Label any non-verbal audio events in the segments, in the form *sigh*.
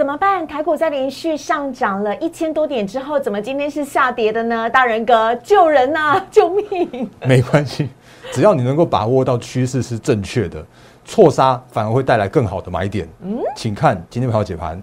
怎么办？台股在连续上涨了一千多点之后，怎么今天是下跌的呢？大人哥，救人呐、*laughs* 救命！没关系，只要你能够把握到趋势是正确的，错杀反而会带来更好的买点。嗯，请看今天朋友解盘。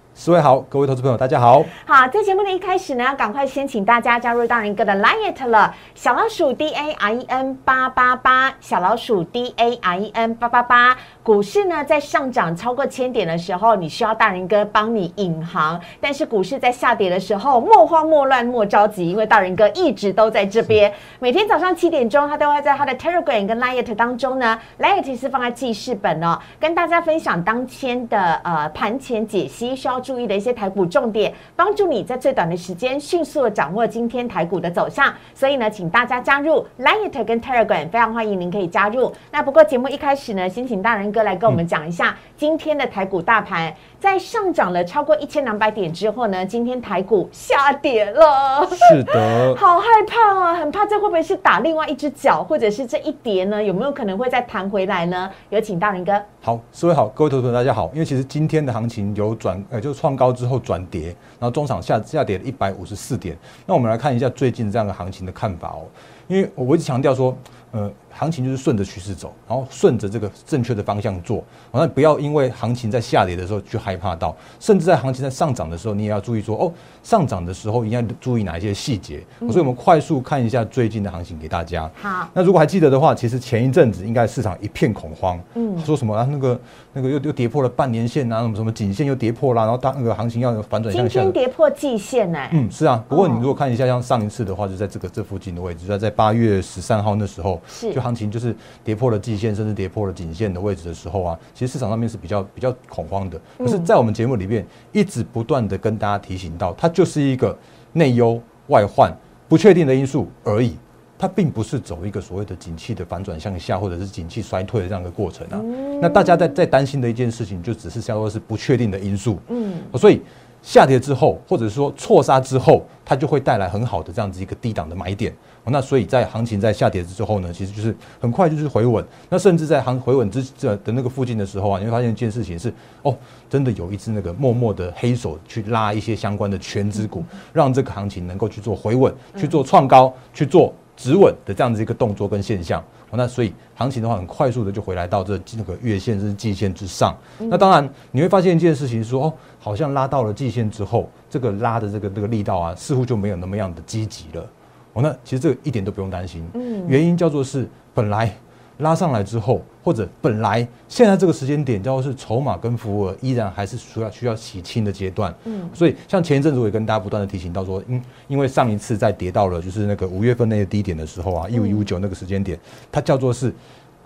四位好，各位投资朋友大家好。好，在节目的一开始呢，要赶快先请大家加入大人哥的 Line 了，小老鼠 D A I E N 八八八，小老鼠 D A I E N 八八八。股市呢在上涨超过千点的时候，你需要大人哥帮你引航；但是股市在下跌的时候，莫慌莫乱莫着急，因为大人哥一直都在这边。每天早上七点钟，他都会在他的 Telegram 跟 Line 当中呢，Line 是放在记事本哦，跟大家分享当天的呃盘前解析，需要注意的一些台股重点，帮助你在最短的时间迅速的掌握今天台股的走向。所以呢，请大家加入 Line 跟 Telegram，非常欢迎您可以加入。那不过节目一开始呢，先请大人哥来跟我们讲一下今天的台股大盘，在上涨了超过一千两百点之后呢，今天台股下跌了。是的，*laughs* 好害怕啊，很怕这会不会是打另外一只脚，或者是这一跌呢，有没有可能会再弹回来呢？有请大人哥。好，四位好，各位投资者大家好。因为其实今天的行情有转，呃，就创高之后转跌，然后中场下下跌了一百五十四点。那我们来看一下最近这样的行情的看法哦。因为我一直强调说，呃，行情就是顺着趋势走，然后顺着这个正确的方向做。那不要因为行情在下跌的时候去害怕到，甚至在行情在上涨的时候，你也要注意说，哦，上涨的时候应该注意哪一些细节。所以我们快速看一下最近的行情给大家。好，那如果还记得的话，其实前一阵子应该市场一片恐慌，嗯，说什么啊那个那个又又跌破了半年线啊，什么什么颈线又跌破了，然后当那个行情要反转今向下跌破季线呢、嗯，是啊。不过你哦如果看一下，像上一次的话，就在这个这附近的位置，就在八月十三号那时候，是就行情就是跌破了季线，甚至跌破了颈线的位置的时候啊，其实市场上面是比较比较恐慌的。可是，在我们节目里面一直不断的跟大家提醒到，它就是一个内忧外患不确定的因素而已。它并不是走一个所谓的景气的反转向下，或者是景气衰退的这样一个过程啊。那大家在在担心的一件事情，就只是叫做是不确定的因素。嗯，所以下跌之后，或者说错杀之后，它就会带来很好的这样子一个低档的买点。哦那所以在行情在下跌之后呢，其实就是很快就是回稳。那甚至在行回稳之这的那个附近的时候啊，你会发现一件事情是，哦，真的有一只那个默默的黑手去拉一些相关的全指股，让这个行情能够去做回稳，去做创高，去做止稳的这样子一个动作跟现象。哦那所以行情的话，很快速的就回来到这这个月线甚至季线之上。那当然你会发现一件事情说，哦，好像拉到了季线之后，这个拉的这个这个力道啊，似乎就没有那么样的积极了。哦，那其实这个一点都不用担心。嗯原因叫做是本来拉上来之后，或者本来现在这个时间点叫做是筹码跟服务额依然还是需要需要洗清的阶段。嗯所以像前一阵子我也跟大家不断的提醒到说，因因为上一次在跌到了就是那个五月份那个低点的时候啊，一五一五九那个时间点，它叫做是。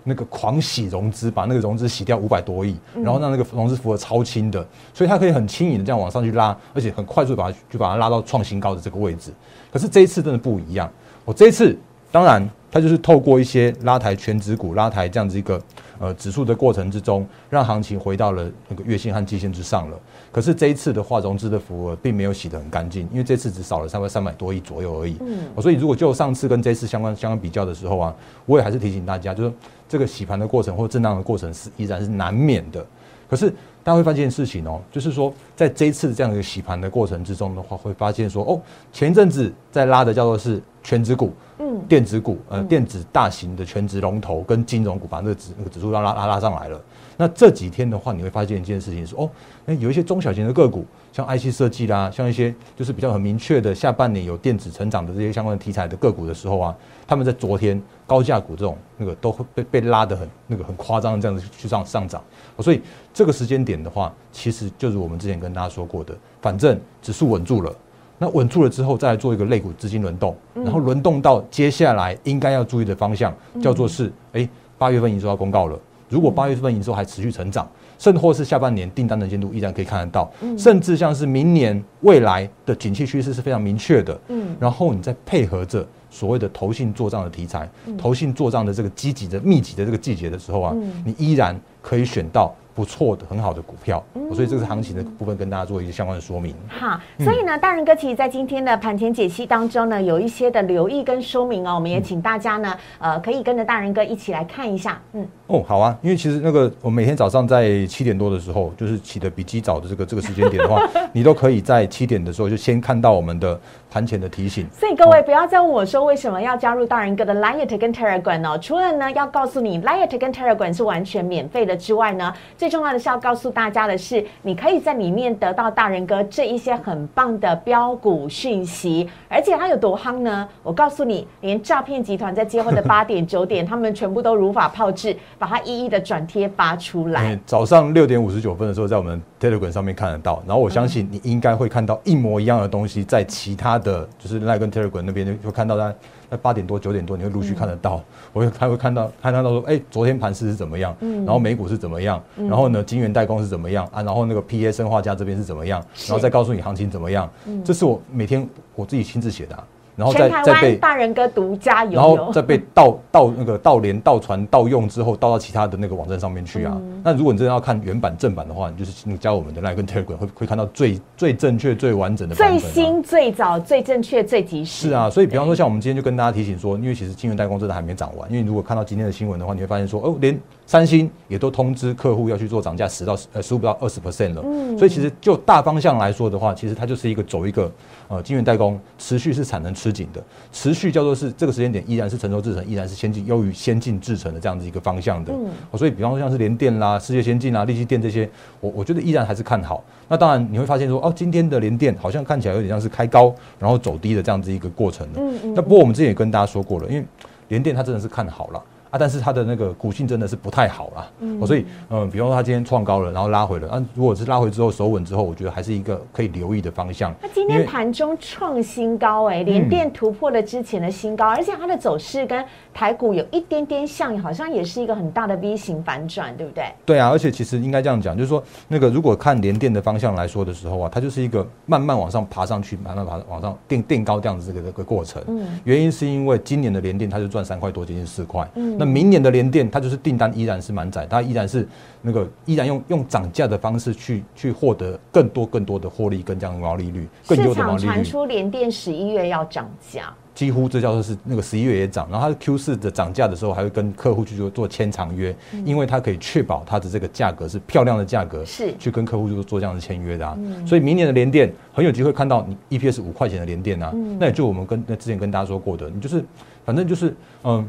那个狂洗融资，把那个融资洗掉五百多亿，然后让那个融资符额超轻的，所以它可以很轻盈的这样往上去拉，而且很快速把它就把它拉到创新高的这个位置。可是这一次真的不一样，我这一次当然它就是透过一些拉抬全指股、拉抬这样子一个呃指数的过程之中，让行情回到了那个月线和季线之上了。可是这一次的话，融资的符额并没有洗得很干净，因为这次只少了差不多三百多亿左右而已。嗯嗯，所以如果就上次跟这次相关相关比较的时候啊，我也还是提醒大家，就是这个洗盘的过程或震荡的过程是依然是难免的。可是大家会发现事情哦，就是说在这一次这样的一个洗盘的过程之中的话，会发现说哦，前一阵子在拉的叫做是全指股，嗯电子股，呃，电子大型的全指龙头跟金融股，把那个指那个指数拉拉拉拉上来了。那这几天的话，你会发现一件事情是，哦，那有一些中小型的个股，像 IC 设计啦，像一些就是比较很明确的下半年有电子成长的这些相关的题材的个股的时候啊，他们在昨天高价股这种那个都会被被拉得很那个很夸张的这样子去上上涨。所以这个时间点的话，其实就是我们之前跟大家说过的，反正指数稳住了。那稳住了之后，再来做一个类股资金轮动，然后轮动到接下来应该要注意的方向，叫做是，哎，八月份营收要公告了。如果八月份营收还持续成长，甚或是下半年订单能见度依然可以看得到，甚至像是明年未来的景气趋势是非常明确的。嗯，然后你再配合着所谓的投信做账的题材，投信做账的这个积极的密集的这个季节的时候啊，你依然可以选到。不错的，很好的股票，所以这个是行情的部分，跟大家做一些相关的说明。好，所以呢，大人哥其实在今天的盘前解析当中呢，有一些的留意跟说明哦，我们也请大家呢，呃，可以跟着大人哥一起来看一下。嗯，哦，好啊，因为其实那个我每天早上在七点多的时候，就是起的比鸡早的这个这个时间点的话，*laughs* 你都可以在七点的时候就先看到我们的盘前的提醒。所以各位不要再问我说为什么要加入大人哥的 Light 跟 Telegram 哦，除了呢要告诉你 Light 跟 Telegram 是完全免费的之外呢，最重要的是要告诉大家的是，你可以在里面得到大人哥这一些很棒的标股讯息，而且它有多夯呢？我告诉你，连诈骗集团在接后的 *laughs* 八点九点，他们全部都如法炮制，把它一一的转贴发出来。早上六点五十九分的时候，在我们 Telegram 上面看得到，然后我相信你应该会看到一模一样的东西，在其他的就是那跟 Telegram 那边就会看到在。在八点多九点多，你会陆续看得到，我会他会看到看到说，哎，昨天盘势是怎么样？嗯，然后美股是怎么样？然后呢，金元代工是怎么样啊？然后那个 P A 生化家这边是怎么样？然后再告诉你行情怎么样？嗯，这是我每天我自己亲自写的。然后再再被大人哥独家有，然后再被盗盗那个盗连盗传盗用之后，盗到其他的那个网站上面去啊。那如果你真的要看原版正版的话，你就是你加我们的 Line 跟 Telegram 会会看到最最正确、最完整的最新、最早、最正确、最及时。是啊，所以比方说像我们今天就跟大家提醒说，因为其实金源代工真的还没涨完，因为如果看到今天的新闻的话，你会发现说哦，连三星也都通知客户要去做涨价十到呃十五到二十 percent 了。嗯，所以其实就大方向来说的话，其实它就是一个走一个。呃，晶圆代工持续是产能吃紧的，持续叫做是这个时间点依然是成熟制程，依然是先进优于先进制程的这样子一个方向的。嗯，所以比方说像是联电啦、世界先进啦、立积电这些，我我觉得依然还是看好。那当然你会发现说，哦，今天的联电好像看起来有点像是开高然后走低的这样子一个过程的。嗯嗯。那不过我们之前也跟大家说过了，因为联电它真的是看好了。啊，但是它的那个股性真的是不太好啦，嗯，所以嗯，比方说它今天创高了，然后拉回了，那，如果是拉回之后守稳之后，我觉得还是一个可以留意的方向。它今天盘中创新高，哎，连电突破了之前的新高，而且它的走势跟台股有一点点像，好像也是一个很大的 V 型反转，对不对？对啊，而且其实应该这样讲，就是说那个如果看连电的方向来说的时候啊，它就是一个慢慢往上爬上去，慢慢爬往上垫垫高这样子这个这个过程。嗯，原因是因为今年的连电它就赚三块多，接近四块，嗯，那明年的联电。它就是订单依然是满载，它依然是那个依然用用涨价的方式去去获得更多更多的获利跟这样的毛利率。市场传出联电十一月要涨价，几乎这叫做是那个十一月也涨，然后它 Q 四的涨价的时候还会跟客户去做做签长约，因为它可以确保它的这个价格是漂亮的价格，是去跟客户就做这样的签约的啊。所以明年的联电很有机会看到你 EPS 五块钱的联电啊，那也就我们跟那之前跟大家说过的，你就是反正就是嗯。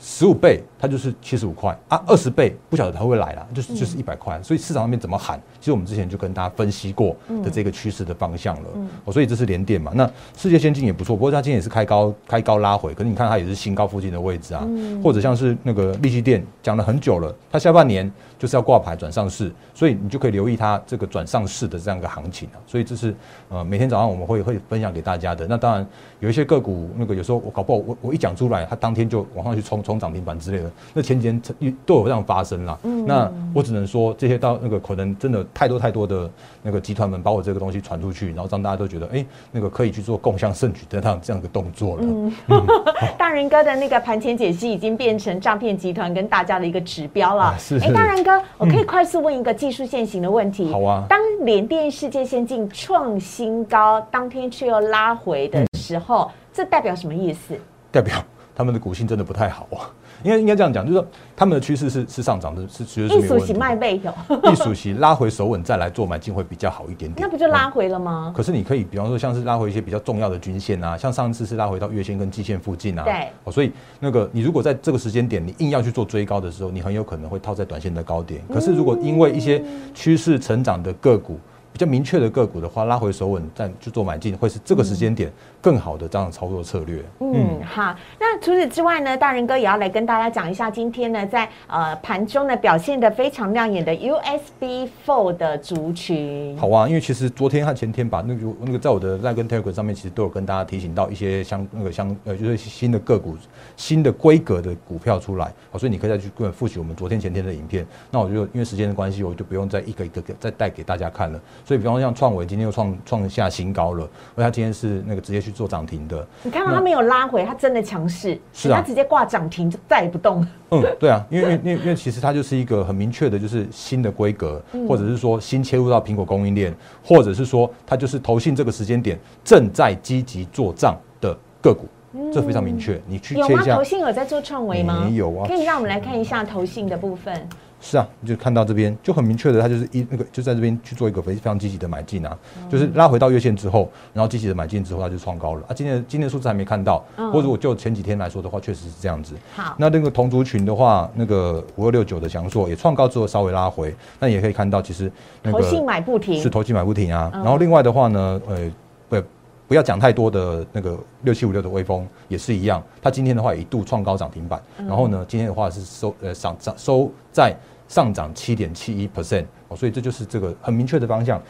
十五倍，它就是七十五块。啊，二十倍不晓得它会来了，就是就是一百块，所以市场上面怎么喊，其实我们之前就跟大家分析过的这个趋势的方向了，哦，所以这是连电嘛，那世界先进也不错，不过它今天也是开高开高拉回，可是你看它也是新高附近的位置啊，或者像是那个利基电讲了很久了，它下半年就是要挂牌转上市，所以你就可以留意它这个转上市的这样一个行情啊，所以这是呃每天早上我们会会分享给大家的，那当然有一些个股那个有时候我搞不好我我一讲出来，它当天就往上去冲。冲涨停板之类的，那前几天都有这样发生了。那我只能说，这些到那个可能真的太多太多的那个集团们把我这个东西传出去，然后让大家都觉得，哎，那个可以去做共享盛举的这样这样一个动作了。嗯 *laughs* 大人哥的那个盘前解析已经变成诈骗集团跟大家的一个指标了。是。哎，大人哥，我可以快速问一个技术线型的问题。好啊。当联电世界先进创新高，当天却又拉回的时候，这代表什么意思？代表。他们的股性真的不太好啊，应该应该这样讲，就是说他们的趋势是是上涨的，是绝对是没。卖背有，艺术系拉回手稳再来做买进会比较好一点点。*laughs* 那不就拉回了吗？可是你可以，比方说像是拉回一些比较重要的均线啊，像上次是拉回到月线跟季线附近啊。对。哦，所以那个你如果在这个时间点你硬要去做追高的时候，你很有可能会套在短线的高点。可是如果因为一些趋势成长的个股。比较明确的个股的话，拉回手稳再去做买进，会是这个时间点更好的这样的操作策略。嗯，好。那除此之外呢，大人哥也要来跟大家讲一下，今天呢在呃盘中呢表现的非常亮眼的 USB Four 的族群。好啊，因为其实昨天和前天把那个那个在我的那跟 Telegram 上面，其实都有跟大家提醒到一些相那个相呃就是新的个股、新的规格的股票出来，好，所以你可以再去复习我们昨天前天的影片。那我就因为时间的关系，我就不用再一个一个再带给大家看了。所以，比方说像创维今天又创创下新高了，而且它今天是那个直接去做涨停的。你看到它没有拉回，它真的强势，是啊，它直接挂涨停就再也不动。嗯，对啊，因为因为因为其实它就是一个很明确的，就是新的规格，或者是说新切入到苹果供应链，或者是说它就是投信这个时间点正在积极做账的个股，这非常明确。你去有吗？投信有在做创维吗？没有啊，可以让我们来看一下投信的部分。是啊，就看到这边就很明确的，它就是一那个就在这边去做一个非非常积极的买进啊，就是拉回到月线之后，然后积极的买进之后，它就创高了啊。今天今天数字还没看到，或者我就前几天来说的话，确实是这样子。好，那那个同族群的话，那个五二六九的翔硕也创高之后稍微拉回，那也可以看到其实那个投信买不停，是投信买不停啊。然后另外的话呢，呃，不不要讲太多的那个六七五六的微风也是一样，它今天的话一度创高涨停板，然后呢，今天的话是收呃涨涨收在。上涨七点七一 percent 哦，所以这就是这个很明确的方向，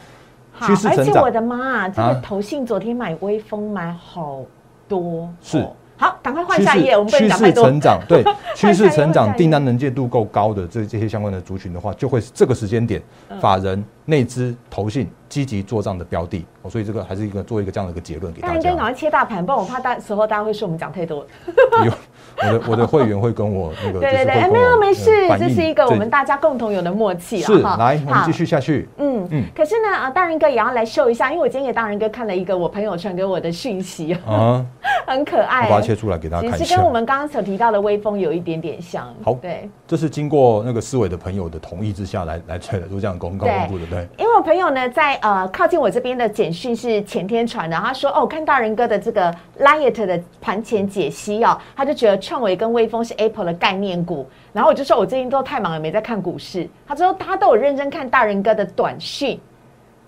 趋势成长。我的妈，这个投信昨天买微风买好多，是。好，赶快换下一页。我们趋势成长，对 *laughs* *laughs* 趋势成长，订单能见度够高的这这些相关的族群的话，就会是这个时间点，法人内资投信积极做账的标的。哦，所以这个还是一个做一个这样的一个结论给大家。应该赶快切大盘，不然我怕大时候大家会说我们讲太多。*laughs* 有我的我的会员会跟我那个 *laughs* 对对对，没有没事，这是一个我们大家共同有的默契。是，来我们继续下去。嗯嗯。可是呢，啊，大人哥也要来秀一下，因为我今天给大人哥看了一个我朋友传给我的讯息啊，*laughs* 很可爱。我把它切出来给大家看其实跟我们刚刚所提到的微风有一点点像。好，对，这是经过那个思维的朋友的同意之下来来做的，做这样公告公布的，对。因为我朋友呢，在呃靠近我这边的简讯是前天传的，他说哦，看大人哥的这个 Liet 的盘前解析哦，他就觉得创维跟微风是 Apple 的概念股，然后我就说我最近都太忙了，没在看股市。他说他都有认真看大人哥的短讯，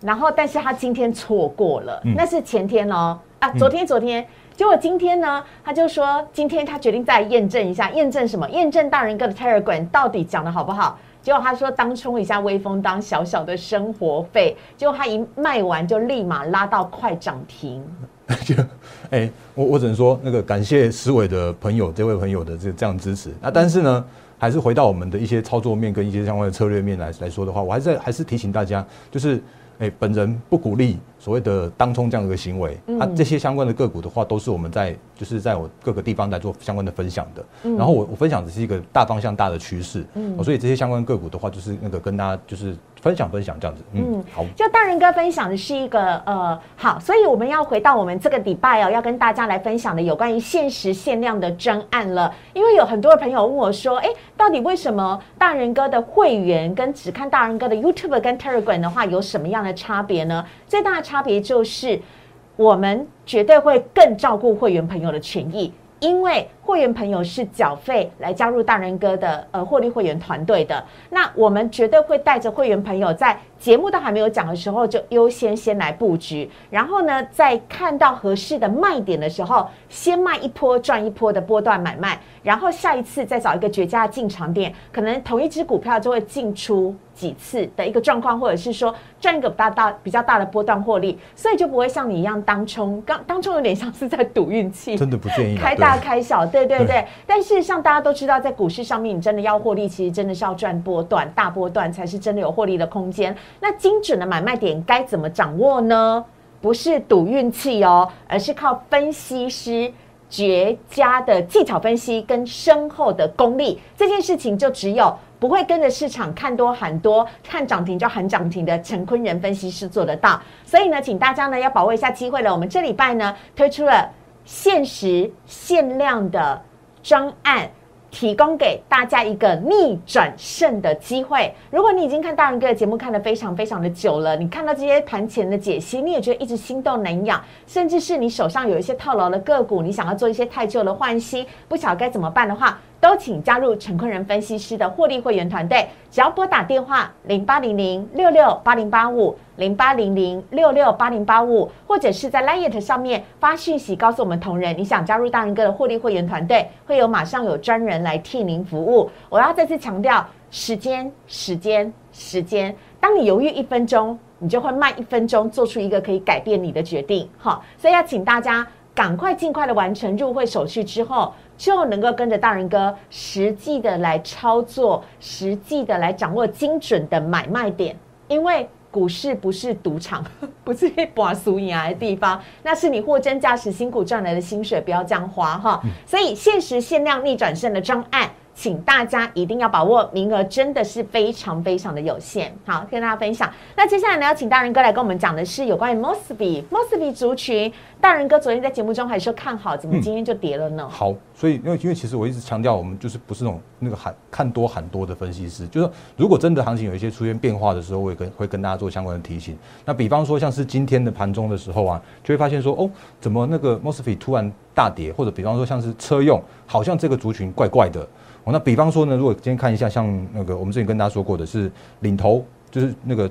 然后但是他今天错过了，那是前天哦啊，昨天昨天。结果今天呢，他就说今天他决定再验证一下，验证什么？验证大人哥的 Telegram 到底讲的好不好？结果他说当冲一下威风，当小小的生活费。结果他一卖完就立马拉到快涨停。*laughs* 就哎，我我只能说那个感谢思伟的朋友，这位朋友的这这样支持。那但是呢，还是回到我们的一些操作面跟一些相关的策略面来来说的话，我还是还是提醒大家，就是哎，本人不鼓励。所谓的当冲这样的一个行为，那这些相关的个股的话，都是我们在就是在我各个地方在做相关的分享的。然后我我分享的是一个大方向、大的趋势，嗯所以这些相关个股的话，就是那个跟大家就是分享分享这样子。嗯，好。就大人哥分享的是一个呃好，所以我们要回到我们这个礼拜哦，要跟大家来分享的有关于限时限量的专案了。因为有很多的朋友问我说，哎，到底为什么大人哥的会员跟只看大人哥的 YouTube 跟 Telegram 的话，有什么样的差别呢？最大的差别就是，我们绝对会更照顾会员朋友的权益，因为会员朋友是缴费来加入大人哥的呃获利会员团队的，那我们绝对会带着会员朋友在节目都还没有讲的时候，就优先先来布局，然后呢，在看到合适的卖点的时候，先卖一波赚一波的波段买卖，然后下一次再找一个绝佳的进场点，可能同一只股票就会进出。几次的一个状况，或者是说赚一个大大比较大的波段获利，所以就不会像你一样当冲，刚当冲有点像是在赌运气，真的不建议开大开小，对对对。但事实上大家都知道，在股市上面，你真的要获利，其实真的是要赚波段大波段才是真的有获利的空间。那精准的买卖点该怎么掌握呢？不是赌运气哦，而是靠分析师绝佳的技巧分析跟深厚的功力。这件事情就只有。不会跟着市场看多喊多，看涨停就喊涨停的陈坤仁分析师做得到，所以呢，请大家呢要把握一下机会了。我们这礼拜呢推出了限时限量的专案，提供给大家一个逆转胜的机会。如果你已经看大人哥的节目看得非常非常的久了，你看到这些盘前的解析，你也觉得一直心动难养，甚至是你手上有一些套牢的个股，你想要做一些太旧的换新，不晓该怎么办的话。都请加入陈坤仁分析师的获利会员团队，只要拨打电话零八零零六六八零八五零八零零六六八零八五，或者是在 Line 上面发讯息告诉我们同仁，你想加入大人哥的获利会员团队，会有马上有专人来替您服务。我要再次强调，时间，时间，时间。当你犹豫一分钟，你就会慢一分钟做出一个可以改变你的决定。好，所以要请大家赶快尽快的完成入会手续之后。就能够跟着大人哥实际的来操作，实际的来掌握精准的买卖点。因为股市不是赌场，*laughs* 不是把输赢的地方，那是你货真价实辛苦赚来的薪水，不要这样花哈。所以限时限量逆转胜的专案。请大家一定要把握名额，真的是非常非常的有限。好，跟大家分享。那接下来呢，要请大人哥来跟我们讲的是有关于 Mosby Mosby 族群。大人哥昨天在节目中还说看好，怎么今天就跌了呢？好，所以因为因为其实我一直强调，我们就是不是那种那个喊看多喊多的分析师，就是如果真的行情有一些出现变化的时候，我也跟会跟大家做相关的提醒。那比方说像是今天的盘中的时候啊，就会发现说哦，怎么那个 Mosby 突然大跌，或者比方说像是车用，好像这个族群怪怪的。哦，那比方说呢，如果今天看一下，像那个我们之前跟大家说过的是领头，就是那个。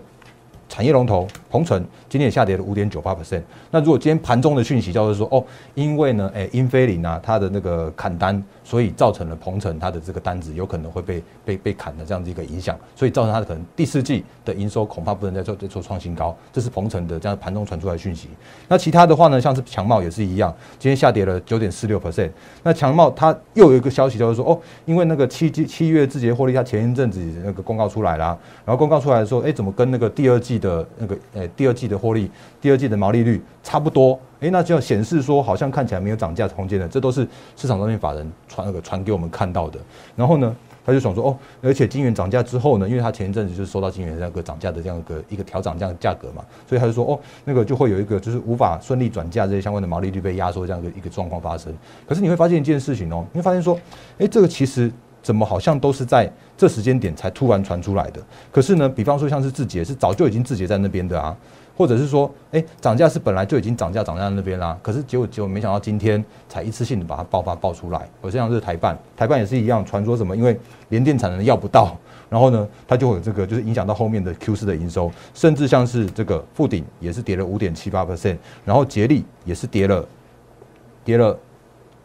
产业龙头鹏程今天也下跌了五点九八 percent。那如果今天盘中的讯息叫做说，哦，因为呢，哎，英飞凌啊，它的那个砍单，所以造成了鹏程它的这个单子有可能会被被被砍的这样子一个影响，所以造成它的可能第四季的营收恐怕不能再做再做创新高。这是鹏程的这样盘中传出来的讯息。那其他的话呢，像是强茂也是一样，今天下跌了九点四六 percent。那强茂它又有一个消息叫做说，哦，因为那个七七七月字节获利，它前一阵子那个公告出来啦，然后公告出来说，哎，怎么跟那个第二季的那个诶，第二季的获利，第二季的毛利率差不多，诶，那就显示说好像看起来没有涨价空间的，这都是市场上面法人传那个传给我们看到的。然后呢，他就想说，哦，而且金元涨价之后呢，因为他前一阵子就是收到金元那个涨价的这样一个一个调涨这样价格嘛，所以他就说，哦，那个就会有一个就是无法顺利转嫁这些相关的毛利率被压缩这样一个一个状况发生。可是你会发现一件事情哦，你会发现说，诶，这个其实。怎么好像都是在这时间点才突然传出来的？可是呢，比方说像是字节是早就已经字节在那边的啊，或者是说，哎，涨价是本来就已经涨价涨在那边啦。可是结果结果没想到今天才一次性的把它爆发爆出来。我像是台办，台办也是一样，传说什么因为连电产能要不到，然后呢，它就会有这个就是影响到后面的 Q 四的营收，甚至像是这个富鼎也是跌了五点七八 percent，然后捷力也是跌了跌了。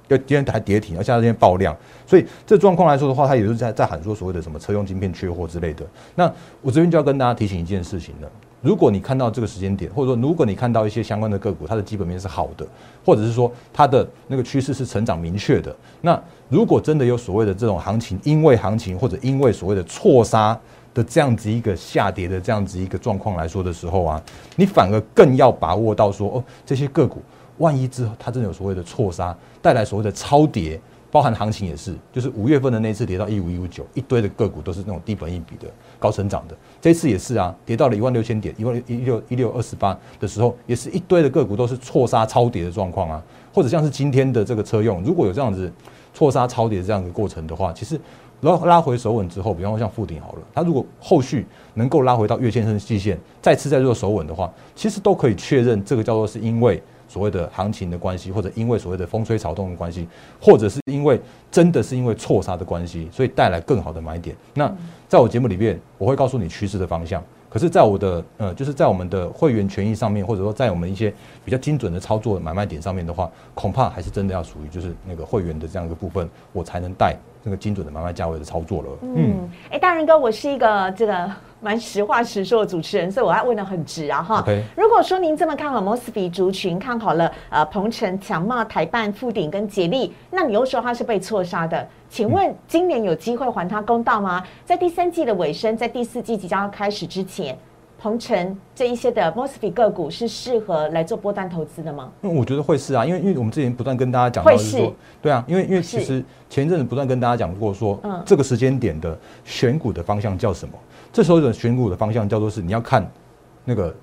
要今天还跌停，而且今天爆量，所以这状况来说的话，它也是在在喊说所谓的什么车用晶片缺货之类的。那我这边就要跟大家提醒一件事情了：如果你看到这个时间点，或者说如果你看到一些相关的个股，它的基本面是好的，或者是说它的那个趋势是成长明确的，那如果真的有所谓的这种行情，因为行情或者因为所谓的错杀的这样子一个下跌的这样子一个状况来说的时候啊，你反而更要把握到说哦这些个股。万一之后它真的有所谓的错杀，带来所谓的超跌，包含行情也是，就是五月份的那次跌到一五一五九，一堆的个股都是那种低本一比的高成长的，这次也是啊，跌到了一万六千点，一万一六一六二十八的时候，也是一堆的个股都是错杀超跌的状况啊，或者像是今天的这个车用，如果有这样子错杀超跌这样的过程的话，其实拉拉回手稳之后，比方说像附顶好了，它如果后续能够拉回到月线甚至季线，再次再做手稳的话，其实都可以确认这个叫做是因为。所谓的行情的关系，或者因为所谓的风吹草动的关系，或者是因为真的是因为错杀的关系，所以带来更好的买点。那在我节目里面，我会告诉你趋势的方向。可是，在我的呃，就是在我们的会员权益上面，或者说在我们一些比较精准的操作买卖点上面的话，恐怕还是真的要属于就是那个会员的这样一个部分，我才能带那个精准的买卖价位的操作了。嗯，哎，大人哥，我是一个这个。蛮实话实说的主持人，所以我要问的很直啊哈。如果说您这么看好 mosby 族群，看好了呃鹏程、强茂、台办、富鼎跟捷力，那你又说它是被错杀的，请问今年有机会还他公道吗？在第三季的尾声，在第四季即将要开始之前，鹏程这一些的摩斯比个股是适合来做波段投资的吗？嗯，我觉得会是啊，因为因为我们之前不断跟大家讲到是说，对啊，因为因为其实前一阵子不断跟大家讲过说，嗯，这个时间点的选股的方向叫什么？这时候的选股的方向叫做是你要看那个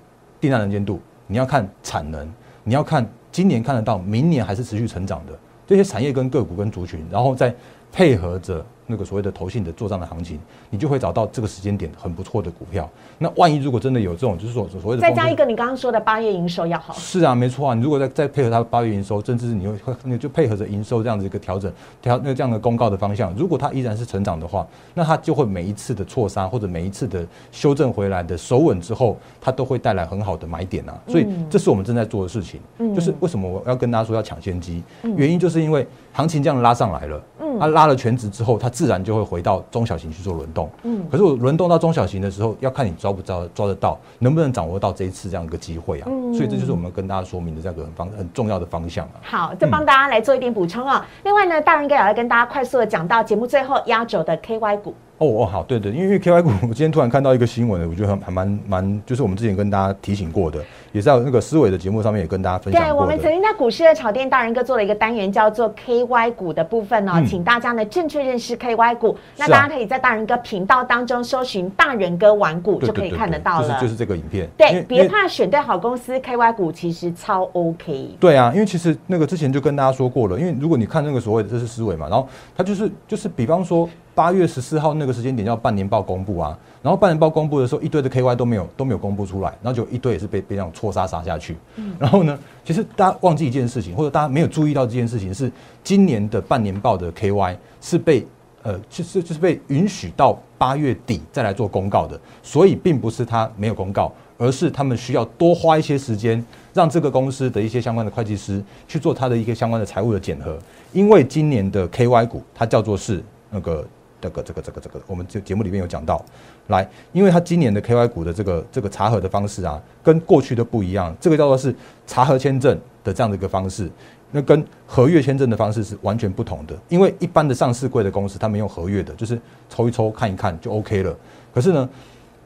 订单能见度，你要看产能，你要看今年看得到，明年还是持续成长的这些产业跟个股跟族群，然后再配合着那个所谓的投信的做账的行情，你就会找到这个时间点很不错的股票。那万一如果真的有这种，就是说所谓的再加一个你刚刚说的八月营收要好，是啊，没错啊。你如果再再配合它八月营收，甚至是你会会你就配合着营收这样子一个调整调那这样的公告的方向，如果它依然是成长的话，那它就会每一次的错杀或者每一次的修正回来的守稳之后，它都会带来很好的买点啊。所以这是我们正在做的事情。嗯，就是为什么我要跟大家说要抢先机，原因就是因为行情这样拉上来了。它拉了全值之后，他自然就会回到中小型去做轮动。嗯，可是我轮动到中小型的时候，要看你抓不抓抓得到，能不能掌握到这一次这样一个机会啊？嗯，所以这就是我们跟大家说明的这个很方很重要的方向啊。好，再帮大家来做一点补充啊。另外呢，大人哥也要跟大家快速的讲到节目最后压轴的 KY 股。哦哦好，对对，因为 K Y 股，我今天突然看到一个新闻，我觉得还还蛮蛮，就是我们之前跟大家提醒过的，也在那个思维的节目上面也跟大家分享过。对，我们曾经在股市的炒店大人哥做了一个单元，叫做 K Y 股的部分哦，请大家呢正确认识 K Y 股。那大家可以在大人哥频道当中搜寻大人哥玩股，就可以看得到了。就是这个影片。对，别怕选对好公司，K Y 股其实超 OK。对啊，因为其实那个之前就跟大家说过了，因为如果你看那个所谓的这是思维嘛，然后它就是就是比方说。八月十四号那个时间点叫半年报公布啊，然后半年报公布的时候，一堆的 KY 都没有都没有公布出来，然后就一堆也是被被这样错杀杀下去。然后呢，其实大家忘记一件事情，或者大家没有注意到这件事情，是今年的半年报的 KY 是被呃，就是就是被允许到八月底再来做公告的，所以并不是他没有公告，而是他们需要多花一些时间，让这个公司的一些相关的会计师去做他的一个相关的财务的检核，因为今年的 KY 股它叫做是那个。这个这个这个这个，我们就节目里面有讲到，来，因为它今年的 KY 股的这个这个查核的方式啊，跟过去的不一样，这个叫做是查核签证的这样的一个方式，那跟合约签证的方式是完全不同的。因为一般的上市柜的公司，他们用合约的，就是抽一抽看一看就 OK 了。可是呢，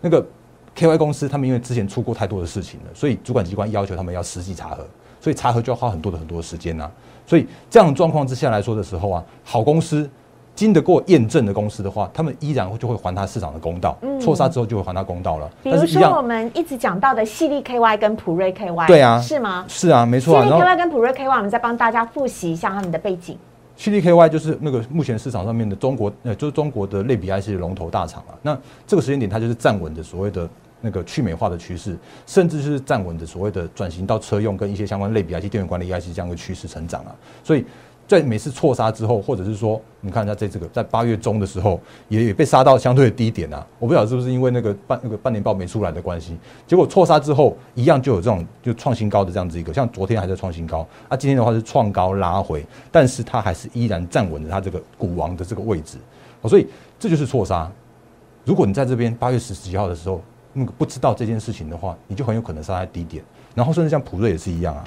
那个 KY 公司，他们因为之前出过太多的事情了，所以主管机关要求他们要实际查核，所以查核就要花很多的很多时间呐。所以这样的状况之下来说的时候啊，好公司。经得过验证的公司的话，他们依然就会还他市场的公道。错杀之后就会还他公道了。比如说我们一直讲到的细粒 KY 跟普瑞 KY，对啊，是吗？是啊，没错。细粒 KY 跟普瑞 KY，我们再帮大家复习一下他们的背景。细粒 KY 就是那个目前市场上面的中国，呃，就是中国的类比 IC 的龙头大厂啊。那这个时间点，它就是站稳的所谓的那个去美化的趋势，甚至是站稳的所谓的转型到车用跟一些相关类比 IC 电源管理 IC 这样的趋势成长啊。所以。在每次错杀之后，或者是说，你看一下在这个在八月中的时候，也也被杀到相对的低点啊。我不晓得是不是因为那个半那个半年报没出来的关系，结果错杀之后，一样就有这种就创新高的这样子一个，像昨天还在创新高，啊，今天的话是创高拉回，但是它还是依然站稳了它这个股王的这个位置，所以这就是错杀。如果你在这边八月十几号的时候，那个不知道这件事情的话，你就很有可能杀在低点，然后甚至像普瑞也是一样啊。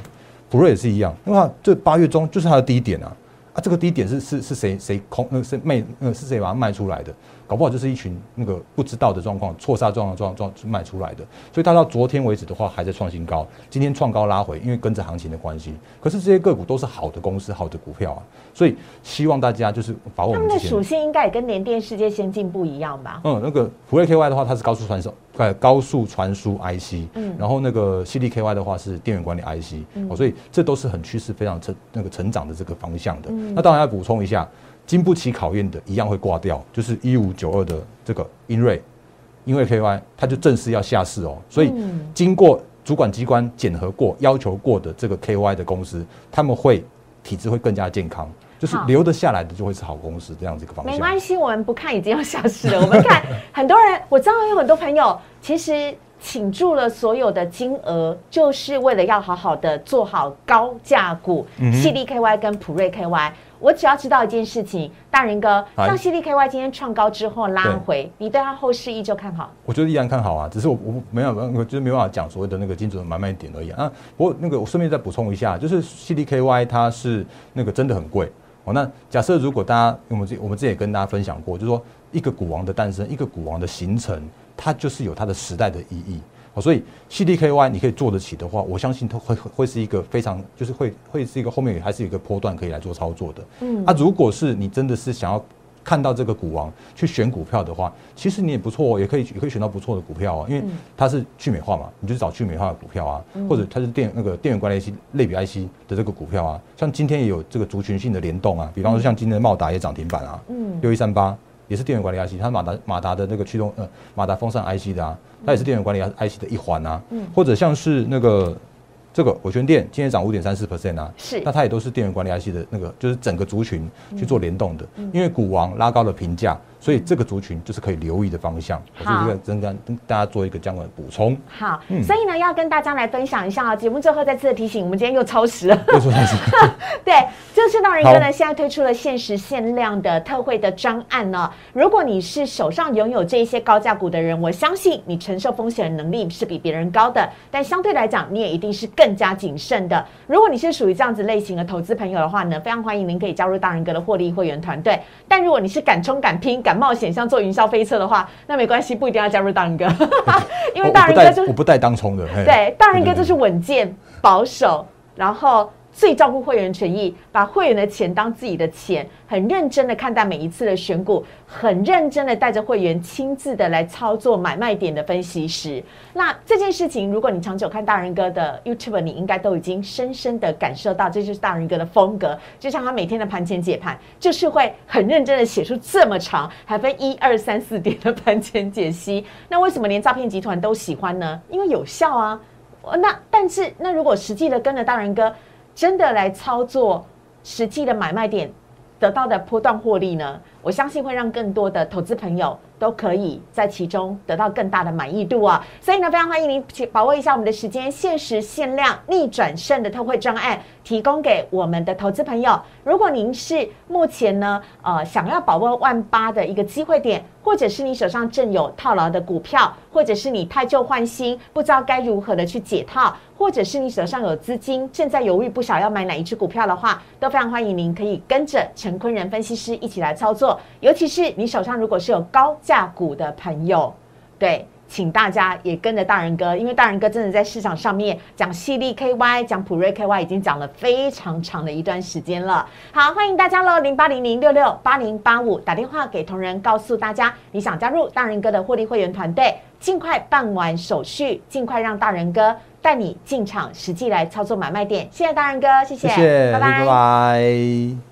普瑞也是一样，那么这八月中就是它的低点啊，啊，这个低点是是是谁谁空那是卖那是谁把它卖出来的？搞不好就是一群那个不知道的状况，错杀状况状状卖出来的。所以它到昨天为止的话，还在创新高，今天创高拉回，因为跟着行情的关系。可是这些个股都是好的公司，好的股票啊，所以希望大家就是把我们的属性应该也跟联电世界先进不一样吧？嗯，那个普瑞 KY 的话，它是高速传输。快高速传输 IC，嗯，然后那个 CDKY 的话是电源管理 IC，哦，所以这都是很趋势非常成那个成长的这个方向的。那当然要补充一下，经不起考验的一样会挂掉，就是一五九二的这个英瑞，因为 KY 它就正式要下市哦，所以经过主管机关检核过、要求过的这个 KY 的公司，他们会体质会更加健康。就是留得下来的就会是好公司这样子一个方向。没关系，我们不看已经要下市了。我们看 *laughs* 很多人，我知道有很多朋友其实请注了所有的金额，就是为了要好好的做好高价股，犀利 KY 跟普瑞 KY。我只要知道一件事情，大人哥，像 C D K Y 今天创高之后拉回，你对它后市依旧看好？我觉得依然看好啊，只是我我没有，我就是没办法讲所谓的那个精准的买卖点而已啊。不过那个我顺便再补充一下，就是 C D K Y 它是那个真的很贵。哦，那假设如果大家，我们这我们之前也跟大家分享过，就是说一个股王的诞生，一个股王的形成，它就是有它的时代的意义。哦，所以 C D K Y 你可以做得起的话，我相信它会会是一个非常，就是会会是一个后面还是有一个波段可以来做操作的。嗯，啊，如果是你真的是想要看到这个股王去选股票的话，其实你也不错，也可以也可以选到不错的股票啊，因为它是去美化嘛，你就找去美化的股票啊，或者它是电那个电源管理 IC 类比 IC 的这个股票啊，像今天也有这个族群性的联动啊，比方说像今天的茂达也涨停板啊，嗯。六一三八也是电源管理 IC，它马达马达的那个驱动呃马达风扇 IC 的啊，它也是电源管理 IC 的一环啊，嗯。或者像是那个。这个伟权电今天涨五点三四 percent 啊，是，那它也都是电源管理 IC 的那个，就是整个族群去做联动的，因为股王拉高了评价。所以这个族群就是可以留意的方向，我就是这个真跟跟大家做一个这样的补充。好，所以呢，要跟大家来分享一下啊。节目最后再次的提醒，我们今天又超时了。*laughs* 又超时。*laughs* 对，就是大人哥呢，现在推出了限时限量的特惠的专案呢。如果你是手上拥有这一些高价股的人，我相信你承受风险的能力是比别人高的，但相对来讲，你也一定是更加谨慎的。如果你是属于这样子类型的投资朋友的话呢，非常欢迎您可以加入大人哥的获利会员团队。但如果你是敢冲敢拼敢冒险，像坐云霄飞车的话，那没关系，不一定要加入大人哥，*laughs* 因为大人哥就是我不带当冲的。对，大人哥就是稳健保守，然后。最照顾会员权益，把会员的钱当自己的钱，很认真的看待每一次的选股，很认真的带着会员亲自的来操作买卖点的分析师。那这件事情，如果你长久看大人哥的 YouTube，你应该都已经深深的感受到，这就是大人哥的风格。就像他每天的盘前解盘，就是会很认真的写出这么长，还分一二三四点的盘前解析。那为什么连诈骗集团都喜欢呢？因为有效啊。那但是那如果实际的跟着大人哥。真的来操作实际的买卖点，得到的波段获利呢？我相信会让更多的投资朋友都可以在其中得到更大的满意度啊！所以呢，非常欢迎您去把握一下我们的时间，限时限量逆转胜的特惠专案，提供给我们的投资朋友。如果您是目前呢，呃，想要把握万八的一个机会点，或者是你手上正有套牢的股票，或者是你太旧换新，不知道该如何的去解套。或者是你手上有资金，正在犹豫不晓要买哪一只股票的话，都非常欢迎您可以跟着陈坤仁分析师一起来操作。尤其是你手上如果是有高价股的朋友，对，请大家也跟着大人哥，因为大人哥真的在市场上面讲犀利 KY、讲普瑞 KY 已经讲了非常长的一段时间了。好，欢迎大家喽，零八零零六六八零八五打电话给同仁，告诉大家你想加入大人哥的获利会员团队，尽快办完手续，尽快让大人哥。带你进场实际来操作买卖点，谢谢大人哥，谢谢，拜拜，拜拜。